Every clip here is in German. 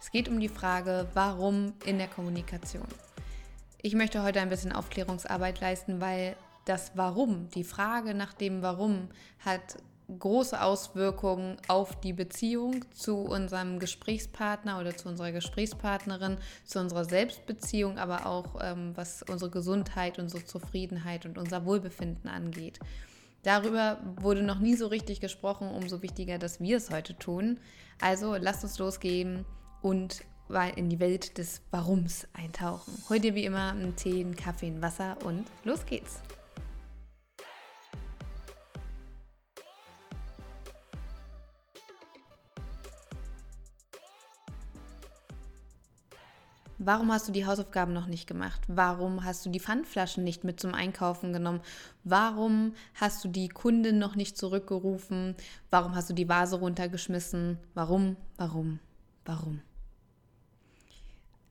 Es geht um die Frage, warum in der Kommunikation. Ich möchte heute ein bisschen Aufklärungsarbeit leisten, weil das Warum, die Frage nach dem Warum, hat große Auswirkungen auf die Beziehung zu unserem Gesprächspartner oder zu unserer Gesprächspartnerin, zu unserer Selbstbeziehung, aber auch ähm, was unsere Gesundheit, unsere Zufriedenheit und unser Wohlbefinden angeht. Darüber wurde noch nie so richtig gesprochen, umso wichtiger, dass wir es heute tun. Also lasst uns losgehen und in die Welt des Warums eintauchen. Heute wie immer einen Tee, einen Kaffee, ein Wasser und los geht's. Warum hast du die Hausaufgaben noch nicht gemacht? Warum hast du die Pfandflaschen nicht mit zum Einkaufen genommen? Warum hast du die Kundin noch nicht zurückgerufen? Warum hast du die Vase runtergeschmissen? Warum, warum, warum?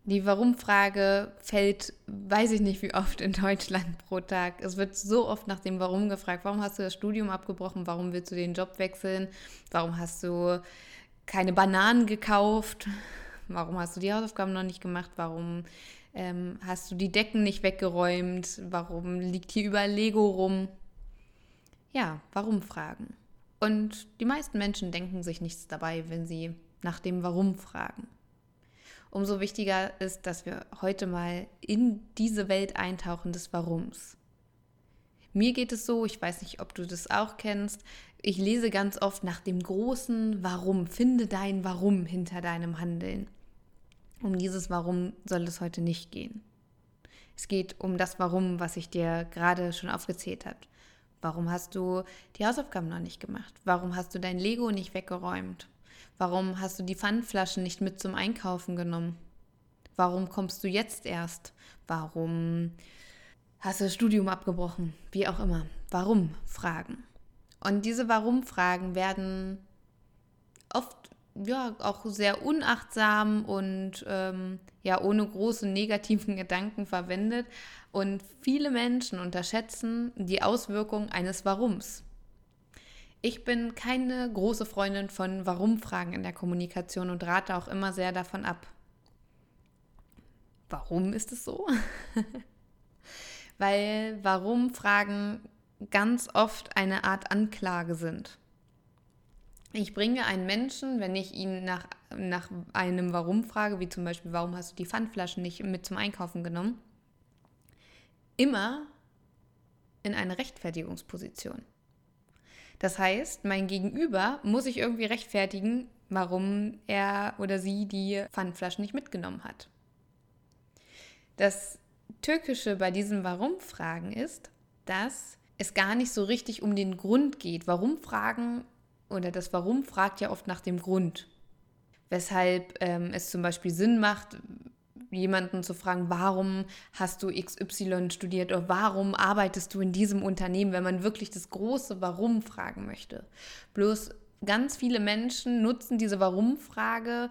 Die Warum-Frage fällt, weiß ich nicht wie oft in Deutschland pro Tag. Es wird so oft nach dem Warum gefragt. Warum hast du das Studium abgebrochen? Warum willst du den Job wechseln? Warum hast du keine Bananen gekauft? Warum hast du die Hausaufgaben noch nicht gemacht? Warum ähm, hast du die Decken nicht weggeräumt? Warum liegt hier überall Lego rum? Ja, warum fragen? Und die meisten Menschen denken sich nichts dabei, wenn sie nach dem Warum fragen. Umso wichtiger ist, dass wir heute mal in diese Welt eintauchen des Warums. Mir geht es so, ich weiß nicht, ob du das auch kennst, ich lese ganz oft nach dem großen Warum. Finde dein Warum hinter deinem Handeln. Um dieses Warum soll es heute nicht gehen. Es geht um das Warum, was ich dir gerade schon aufgezählt habe. Warum hast du die Hausaufgaben noch nicht gemacht? Warum hast du dein Lego nicht weggeräumt? Warum hast du die Pfandflaschen nicht mit zum Einkaufen genommen? Warum kommst du jetzt erst? Warum hast du das Studium abgebrochen? Wie auch immer. Warum Fragen. Und diese Warum-Fragen werden oft ja auch sehr unachtsam und ähm, ja ohne große negativen Gedanken verwendet. Und viele Menschen unterschätzen die Auswirkungen eines Warums. Ich bin keine große Freundin von Warum-Fragen in der Kommunikation und rate auch immer sehr davon ab. Warum ist es so? Weil Warum-Fragen ganz oft eine Art Anklage sind. Ich bringe einen Menschen, wenn ich ihn nach, nach einem Warum frage, wie zum Beispiel, warum hast du die Pfandflaschen nicht mit zum Einkaufen genommen, immer in eine Rechtfertigungsposition. Das heißt, mein Gegenüber muss sich irgendwie rechtfertigen, warum er oder sie die Pfandflaschen nicht mitgenommen hat. Das Türkische bei diesen Warum-Fragen ist, dass es gar nicht so richtig um den Grund geht. Warum-Fragen oder das Warum fragt ja oft nach dem Grund. Weshalb ähm, es zum Beispiel Sinn macht, jemanden zu fragen, warum hast du XY studiert oder warum arbeitest du in diesem Unternehmen, wenn man wirklich das große Warum fragen möchte. Bloß ganz viele Menschen nutzen diese Warum-Frage,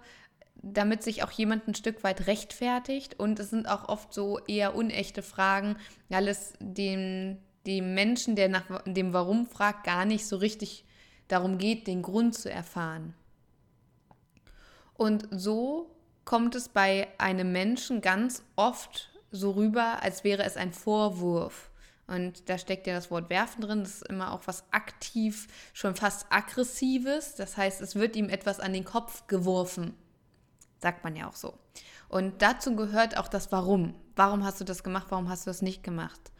damit sich auch jemand ein Stück weit rechtfertigt und es sind auch oft so eher unechte Fragen, weil es dem, dem Menschen, der nach dem Warum fragt, gar nicht so richtig darum geht, den Grund zu erfahren. Und so kommt es bei einem Menschen ganz oft so rüber, als wäre es ein Vorwurf. Und da steckt ja das Wort werfen drin. Das ist immer auch was aktiv, schon fast aggressives. Das heißt, es wird ihm etwas an den Kopf geworfen. Sagt man ja auch so. Und dazu gehört auch das Warum. Warum hast du das gemacht? Warum hast du das nicht gemacht?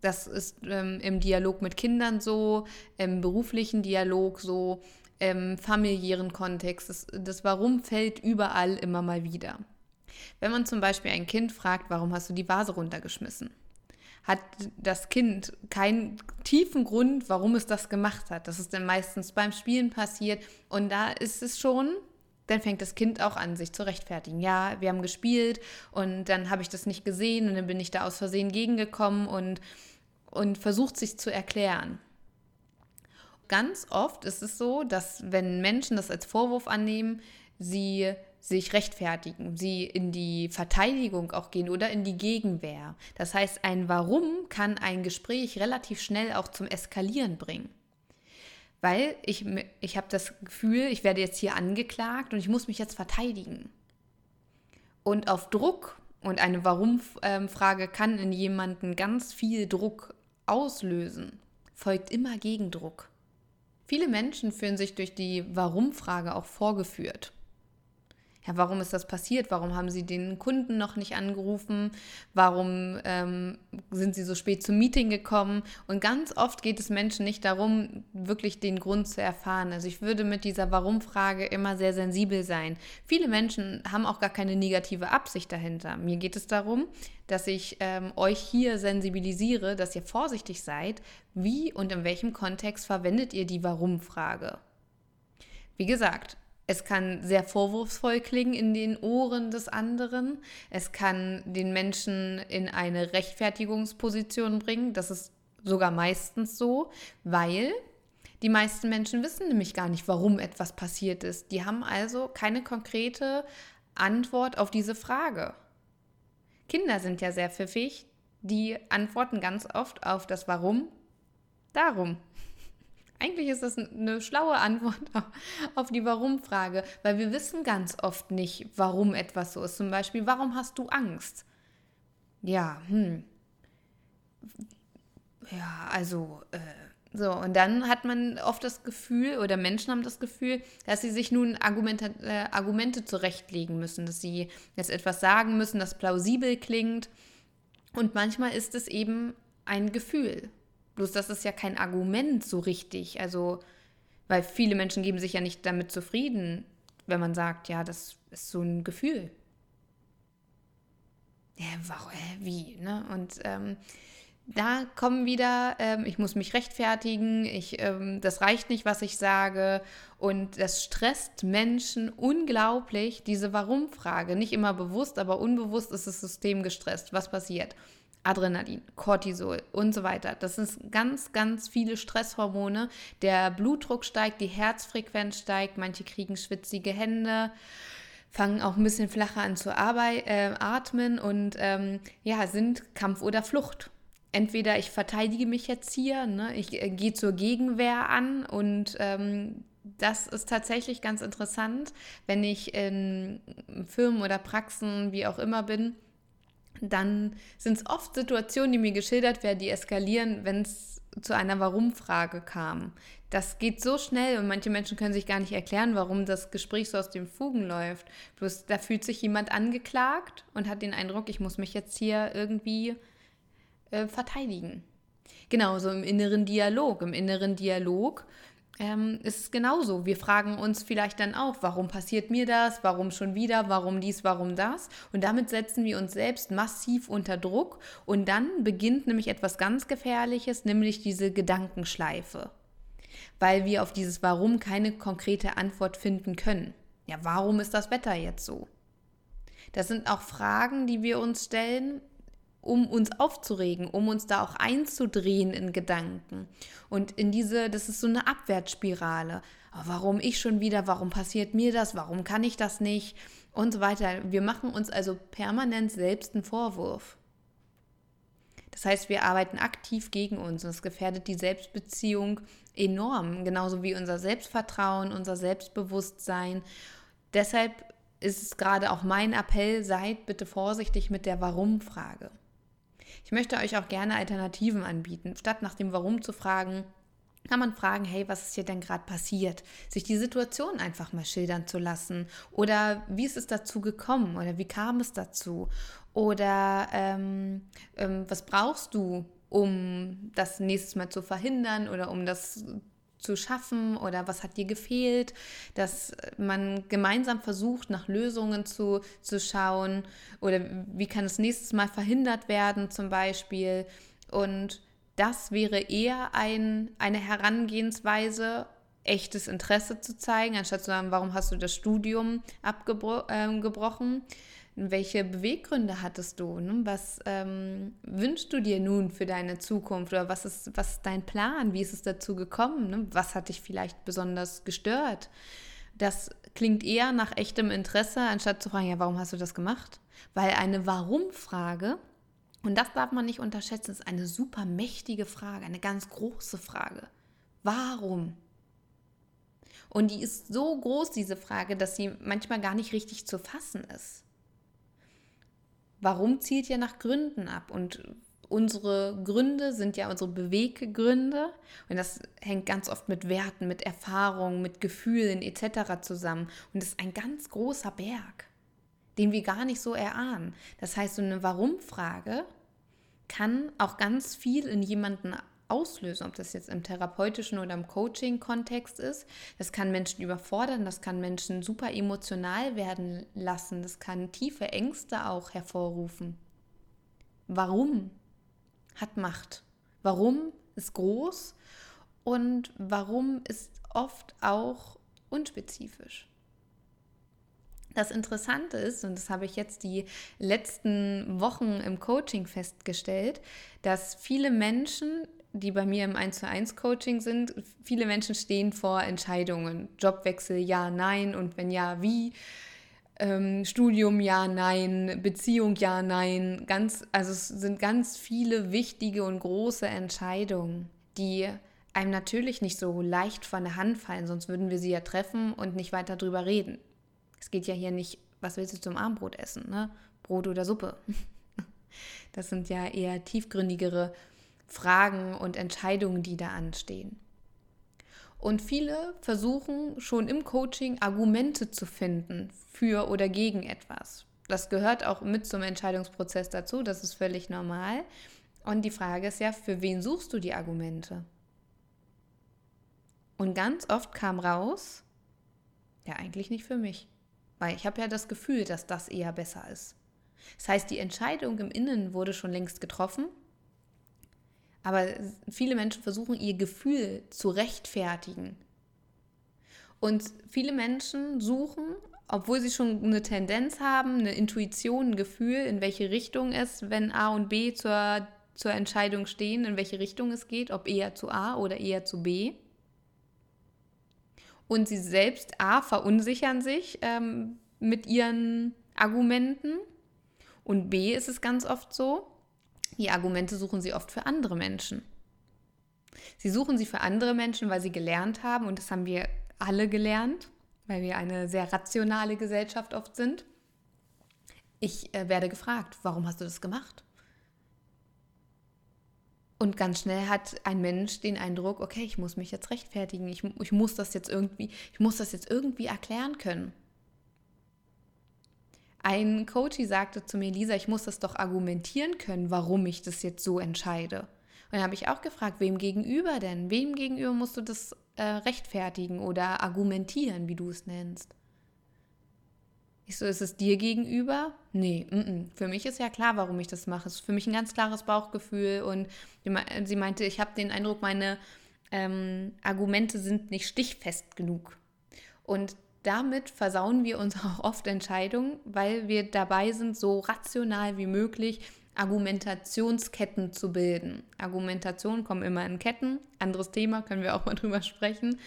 Das ist ähm, im Dialog mit Kindern so, im beruflichen Dialog so im familiären Kontext. Das, das Warum fällt überall immer mal wieder. Wenn man zum Beispiel ein Kind fragt, warum hast du die Vase runtergeschmissen? Hat das Kind keinen tiefen Grund, warum es das gemacht hat. Das ist dann meistens beim Spielen passiert. Und da ist es schon dann fängt das Kind auch an, sich zu rechtfertigen. Ja, wir haben gespielt und dann habe ich das nicht gesehen und dann bin ich da aus Versehen gegengekommen und, und versucht sich zu erklären. Ganz oft ist es so, dass wenn Menschen das als Vorwurf annehmen, sie sich rechtfertigen, sie in die Verteidigung auch gehen oder in die Gegenwehr. Das heißt, ein Warum kann ein Gespräch relativ schnell auch zum Eskalieren bringen weil ich, ich habe das Gefühl, ich werde jetzt hier angeklagt und ich muss mich jetzt verteidigen. Und auf Druck und eine Warum-Frage kann in jemanden ganz viel Druck auslösen, folgt immer Gegendruck. Viele Menschen fühlen sich durch die Warum-Frage auch vorgeführt ja, warum ist das passiert? Warum haben Sie den Kunden noch nicht angerufen? Warum ähm, sind Sie so spät zum Meeting gekommen? Und ganz oft geht es Menschen nicht darum, wirklich den Grund zu erfahren. Also ich würde mit dieser Warum-Frage immer sehr sensibel sein. Viele Menschen haben auch gar keine negative Absicht dahinter. Mir geht es darum, dass ich ähm, euch hier sensibilisiere, dass ihr vorsichtig seid, wie und in welchem Kontext verwendet ihr die Warum-Frage. Wie gesagt, es kann sehr vorwurfsvoll klingen in den Ohren des anderen. Es kann den Menschen in eine Rechtfertigungsposition bringen. Das ist sogar meistens so, weil die meisten Menschen wissen nämlich gar nicht, warum etwas passiert ist. Die haben also keine konkrete Antwort auf diese Frage. Kinder sind ja sehr pfiffig. Die antworten ganz oft auf das Warum darum. Eigentlich ist das eine schlaue Antwort auf die Warum-Frage, weil wir wissen ganz oft nicht, warum etwas so ist. Zum Beispiel, warum hast du Angst? Ja, hm. Ja, also, äh, so, und dann hat man oft das Gefühl, oder Menschen haben das Gefühl, dass sie sich nun Argumente, äh, Argumente zurechtlegen müssen, dass sie jetzt etwas sagen müssen, das plausibel klingt. Und manchmal ist es eben ein Gefühl. Bloß das ist ja kein Argument so richtig. Also, weil viele Menschen geben sich ja nicht damit zufrieden, wenn man sagt, ja, das ist so ein Gefühl. Ja, warum, wie, ne? Und ähm, da kommen wieder, ähm, ich muss mich rechtfertigen, ich, ähm, das reicht nicht, was ich sage. Und das stresst Menschen unglaublich, diese Warum-Frage. Nicht immer bewusst, aber unbewusst ist das System gestresst. Was passiert? Adrenalin, Cortisol und so weiter. Das sind ganz, ganz viele Stresshormone. Der Blutdruck steigt, die Herzfrequenz steigt, manche kriegen schwitzige Hände, fangen auch ein bisschen flacher an zu arbeit, äh, atmen und ähm, ja, sind Kampf oder Flucht. Entweder ich verteidige mich jetzt hier, ne, ich äh, gehe zur Gegenwehr an und ähm, das ist tatsächlich ganz interessant, wenn ich in Firmen oder Praxen, wie auch immer bin, dann sind es oft Situationen, die mir geschildert werden, die eskalieren, wenn es zu einer Warum-Frage kam. Das geht so schnell und manche Menschen können sich gar nicht erklären, warum das Gespräch so aus den Fugen läuft. Bloß da fühlt sich jemand angeklagt und hat den Eindruck, ich muss mich jetzt hier irgendwie äh, verteidigen. Genauso im inneren Dialog. Im inneren Dialog ähm, ist es genauso. Wir fragen uns vielleicht dann auch, warum passiert mir das, warum schon wieder, warum dies, warum das. Und damit setzen wir uns selbst massiv unter Druck. Und dann beginnt nämlich etwas ganz Gefährliches, nämlich diese Gedankenschleife. Weil wir auf dieses Warum keine konkrete Antwort finden können. Ja, warum ist das Wetter jetzt so? Das sind auch Fragen, die wir uns stellen, um uns aufzuregen, um uns da auch einzudrehen in Gedanken. Und in diese, das ist so eine Abwärtsspirale. Oh, warum ich schon wieder? Warum passiert mir das? Warum kann ich das nicht? Und so weiter. Wir machen uns also permanent selbst einen Vorwurf. Das heißt, wir arbeiten aktiv gegen uns und es gefährdet die Selbstbeziehung enorm, genauso wie unser Selbstvertrauen, unser Selbstbewusstsein. Deshalb ist es gerade auch mein Appell, seid bitte vorsichtig mit der Warum-Frage. Ich möchte euch auch gerne Alternativen anbieten. Statt nach dem Warum zu fragen, kann man fragen, hey, was ist hier denn gerade passiert? Sich die Situation einfach mal schildern zu lassen. Oder wie ist es dazu gekommen? Oder wie kam es dazu? Oder ähm, ähm, was brauchst du, um das nächstes Mal zu verhindern oder um das zu schaffen oder was hat dir gefehlt, dass man gemeinsam versucht, nach Lösungen zu, zu schauen oder wie kann es nächstes Mal verhindert werden zum Beispiel. Und das wäre eher ein, eine Herangehensweise, echtes Interesse zu zeigen, anstatt zu sagen, warum hast du das Studium abgebrochen? Äh, welche Beweggründe hattest du? Ne? Was ähm, wünschst du dir nun für deine Zukunft? Oder was ist, was ist dein Plan? Wie ist es dazu gekommen? Ne? Was hat dich vielleicht besonders gestört? Das klingt eher nach echtem Interesse, anstatt zu fragen, ja, warum hast du das gemacht? Weil eine Warum-Frage, und das darf man nicht unterschätzen, ist eine super mächtige Frage, eine ganz große Frage. Warum? Und die ist so groß, diese Frage, dass sie manchmal gar nicht richtig zu fassen ist. Warum zielt ja nach Gründen ab? Und unsere Gründe sind ja unsere Beweggründe. Und das hängt ganz oft mit Werten, mit Erfahrungen, mit Gefühlen etc. zusammen. Und das ist ein ganz großer Berg, den wir gar nicht so erahnen. Das heißt, so eine Warum-Frage kann auch ganz viel in jemanden auslösen, ob das jetzt im therapeutischen oder im Coaching-Kontext ist. Das kann Menschen überfordern, das kann Menschen super emotional werden lassen, das kann tiefe Ängste auch hervorrufen. Warum hat Macht? Warum ist groß und warum ist oft auch unspezifisch? Das Interessante ist, und das habe ich jetzt die letzten Wochen im Coaching festgestellt, dass viele Menschen die bei mir im 1 zu 1 Coaching sind, viele Menschen stehen vor Entscheidungen. Jobwechsel, ja, nein und wenn ja, wie? Ähm, Studium, ja, nein, Beziehung, ja, nein. Ganz, also es sind ganz viele wichtige und große Entscheidungen, die einem natürlich nicht so leicht von der Hand fallen, sonst würden wir sie ja treffen und nicht weiter drüber reden. Es geht ja hier nicht, was willst du zum Abendbrot essen, ne? Brot oder Suppe. Das sind ja eher tiefgründigere Fragen und Entscheidungen, die da anstehen. Und viele versuchen schon im Coaching Argumente zu finden für oder gegen etwas. Das gehört auch mit zum Entscheidungsprozess dazu, das ist völlig normal. Und die Frage ist ja, für wen suchst du die Argumente? Und ganz oft kam raus, ja eigentlich nicht für mich, weil ich habe ja das Gefühl, dass das eher besser ist. Das heißt, die Entscheidung im Innen wurde schon längst getroffen aber viele Menschen versuchen ihr Gefühl zu rechtfertigen. Und viele Menschen suchen, obwohl sie schon eine Tendenz haben, eine Intuition, ein Gefühl, in welche Richtung es, wenn A und B zur, zur Entscheidung stehen, in welche Richtung es geht, ob eher zu A oder eher zu B. Und sie selbst A verunsichern sich ähm, mit ihren Argumenten und B ist es ganz oft so, die Argumente suchen sie oft für andere Menschen. Sie suchen sie für andere Menschen, weil sie gelernt haben, und das haben wir alle gelernt, weil wir eine sehr rationale Gesellschaft oft sind. Ich äh, werde gefragt, warum hast du das gemacht? Und ganz schnell hat ein Mensch den Eindruck, okay, ich muss mich jetzt rechtfertigen, ich, ich muss das jetzt irgendwie, ich muss das jetzt irgendwie erklären können. Ein Coach sagte zu mir, Lisa, ich muss das doch argumentieren können, warum ich das jetzt so entscheide. Und dann habe ich auch gefragt, wem gegenüber denn? Wem gegenüber musst du das äh, rechtfertigen oder argumentieren, wie du es nennst? Ich so, ist es dir gegenüber? Nee, m -m. für mich ist ja klar, warum ich das mache. Es ist für mich ein ganz klares Bauchgefühl und sie meinte, ich habe den Eindruck, meine ähm, Argumente sind nicht stichfest genug. Und damit versauen wir uns auch oft Entscheidungen, weil wir dabei sind, so rational wie möglich Argumentationsketten zu bilden. Argumentationen kommen immer in Ketten. Anderes Thema, können wir auch mal drüber sprechen.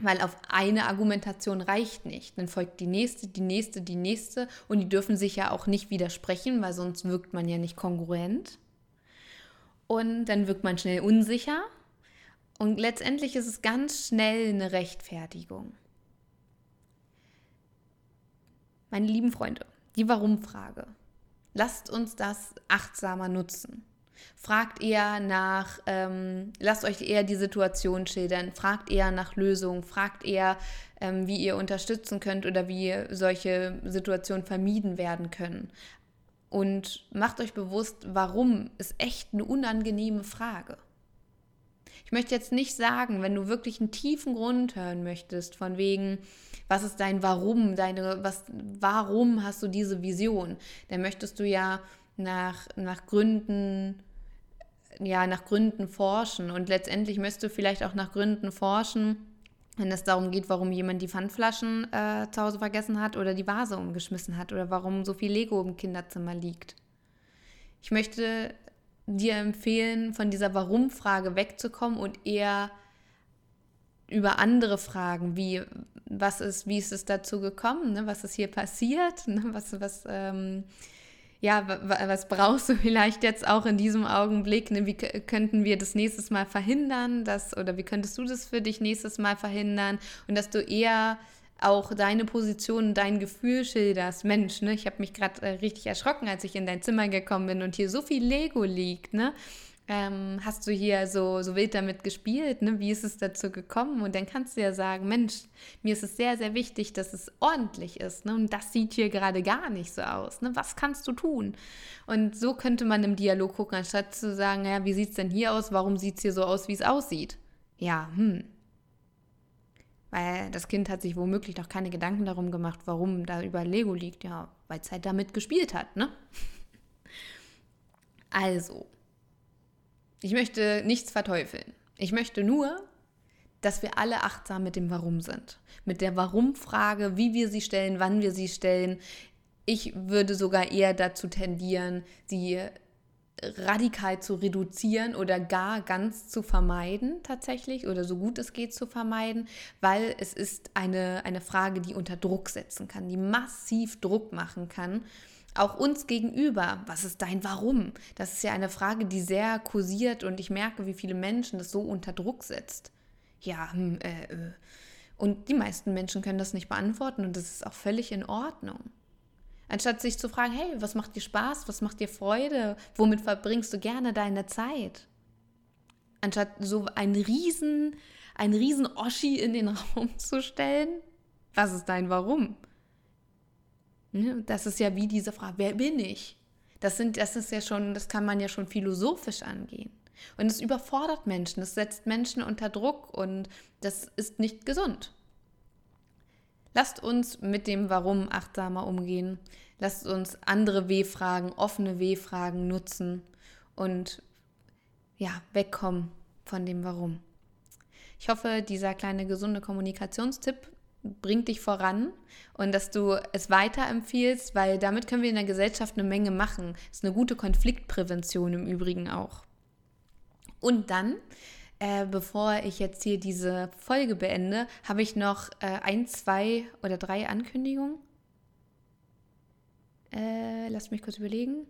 Weil auf eine Argumentation reicht nicht. Dann folgt die nächste, die nächste, die nächste. Und die dürfen sich ja auch nicht widersprechen, weil sonst wirkt man ja nicht kongruent. Und dann wirkt man schnell unsicher. Und letztendlich ist es ganz schnell eine Rechtfertigung. Meine lieben Freunde, die Warum-Frage. Lasst uns das achtsamer nutzen. Fragt eher nach, ähm, lasst euch eher die Situation schildern, fragt eher nach Lösungen, fragt eher, ähm, wie ihr unterstützen könnt oder wie solche Situationen vermieden werden können. Und macht euch bewusst, warum ist echt eine unangenehme Frage. Ich möchte jetzt nicht sagen, wenn du wirklich einen tiefen Grund hören möchtest, von wegen, was ist dein Warum, deine, was, warum hast du diese Vision, dann möchtest du ja nach, nach Gründen, ja, nach Gründen forschen. Und letztendlich möchtest du vielleicht auch nach Gründen forschen, wenn es darum geht, warum jemand die Pfandflaschen äh, zu Hause vergessen hat oder die Vase umgeschmissen hat oder warum so viel Lego im Kinderzimmer liegt. Ich möchte dir empfehlen, von dieser Warum-Frage wegzukommen und eher über andere Fragen, wie was ist, wie ist es dazu gekommen, ne? was ist hier passiert, ne? was, was ähm, ja, was brauchst du vielleicht jetzt auch in diesem Augenblick? Ne? Wie könnten wir das nächstes Mal verhindern? Dass, oder wie könntest du das für dich nächstes Mal verhindern? Und dass du eher auch deine Position, dein Gefühl schilderst. Mensch, ne, ich habe mich gerade äh, richtig erschrocken, als ich in dein Zimmer gekommen bin und hier so viel Lego liegt, ne? Ähm, hast du hier so, so wild damit gespielt? Ne? Wie ist es dazu gekommen? Und dann kannst du ja sagen, Mensch, mir ist es sehr, sehr wichtig, dass es ordentlich ist. Ne? Und das sieht hier gerade gar nicht so aus. Ne? Was kannst du tun? Und so könnte man im Dialog gucken, anstatt zu sagen, ja, wie sieht es denn hier aus? Warum sieht es hier so aus, wie es aussieht? Ja, hm. Weil das Kind hat sich womöglich noch keine Gedanken darum gemacht, warum da über Lego liegt. Ja, weil es halt damit gespielt hat, ne? Also, ich möchte nichts verteufeln. Ich möchte nur, dass wir alle achtsam mit dem Warum sind. Mit der Warum-Frage, wie wir sie stellen, wann wir sie stellen. Ich würde sogar eher dazu tendieren, sie radikal zu reduzieren oder gar ganz zu vermeiden tatsächlich oder so gut es geht zu vermeiden, weil es ist eine, eine Frage, die unter Druck setzen kann, die massiv Druck machen kann auch uns gegenüber, was ist dein Warum? Das ist ja eine Frage, die sehr kursiert und ich merke, wie viele Menschen das so unter Druck setzt. Ja, hm, äh, äh. Und die meisten Menschen können das nicht beantworten und das ist auch völlig in Ordnung. Anstatt sich zu fragen, hey, was macht dir Spaß, was macht dir Freude, womit verbringst du gerne deine Zeit? Anstatt so ein riesen, ein riesen Oschi in den Raum zu stellen, was ist dein Warum? Ne? Das ist ja wie diese Frage, wer bin ich? Das, sind, das ist ja schon, das kann man ja schon philosophisch angehen. Und es überfordert Menschen, es setzt Menschen unter Druck und das ist nicht gesund. Lasst uns mit dem Warum achtsamer umgehen. Lasst uns andere W-Fragen, offene W-Fragen nutzen und ja, wegkommen von dem Warum. Ich hoffe, dieser kleine gesunde Kommunikationstipp bringt dich voran und dass du es weiterempfiehlst, weil damit können wir in der Gesellschaft eine Menge machen. Das ist eine gute Konfliktprävention im Übrigen auch. Und dann, äh, bevor ich jetzt hier diese Folge beende, habe ich noch äh, ein, zwei oder drei Ankündigungen. Äh, lass mich kurz überlegen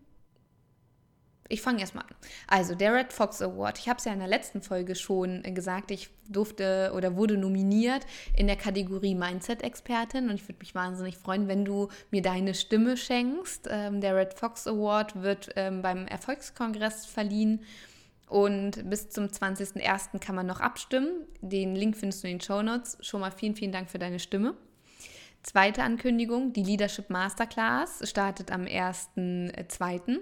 ich fange erstmal an. Also, der Red Fox Award. Ich habe es ja in der letzten Folge schon gesagt. Ich durfte oder wurde nominiert in der Kategorie Mindset-Expertin und ich würde mich wahnsinnig freuen, wenn du mir deine Stimme schenkst. Ähm, der Red Fox Award wird ähm, beim Erfolgskongress verliehen. Und bis zum 20.01. kann man noch abstimmen. Den Link findest du in den Show Notes. Schon mal vielen, vielen Dank für deine Stimme. Zweite Ankündigung, die Leadership Masterclass startet am 1.2.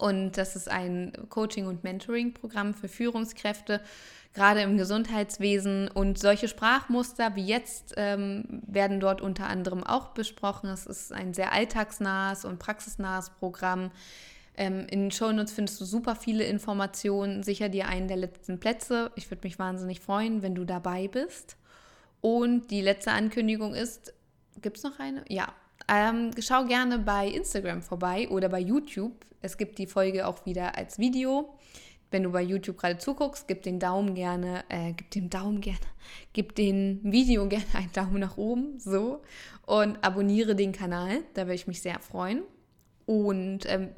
Und das ist ein Coaching- und Mentoring-Programm für Führungskräfte, gerade im Gesundheitswesen. Und solche Sprachmuster wie jetzt ähm, werden dort unter anderem auch besprochen. Es ist ein sehr alltagsnahes und praxisnahes Programm. Ähm, in den Shownotes findest du super viele Informationen. Sicher dir einen der letzten Plätze. Ich würde mich wahnsinnig freuen, wenn du dabei bist. Und die letzte Ankündigung ist, gibt es noch eine? Ja, ähm, schau gerne bei Instagram vorbei oder bei YouTube. Es gibt die Folge auch wieder als Video. Wenn du bei YouTube gerade zuguckst, gib den Daumen gerne, äh, gib dem Daumen gerne, gib dem Video gerne einen Daumen nach oben, so. Und abonniere den Kanal, da würde ich mich sehr freuen. Und ähm,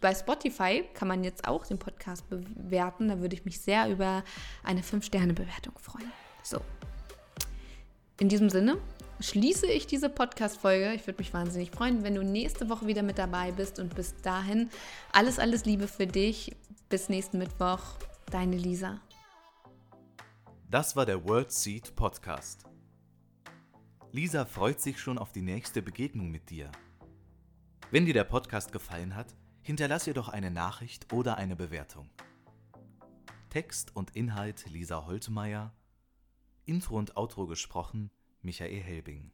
bei Spotify kann man jetzt auch den Podcast bewerten. Da würde ich mich sehr über eine 5-Sterne-Bewertung freuen. So. In diesem Sinne, schließe ich diese Podcast-Folge. Ich würde mich wahnsinnig freuen, wenn du nächste Woche wieder mit dabei bist. Und bis dahin alles, alles Liebe für dich. Bis nächsten Mittwoch. Deine Lisa. Das war der World Seed Podcast. Lisa freut sich schon auf die nächste Begegnung mit dir. Wenn dir der Podcast gefallen hat, hinterlass ihr doch eine Nachricht oder eine Bewertung. Text und Inhalt Lisa Holtmeier, Intro und Outro gesprochen Michael Helbing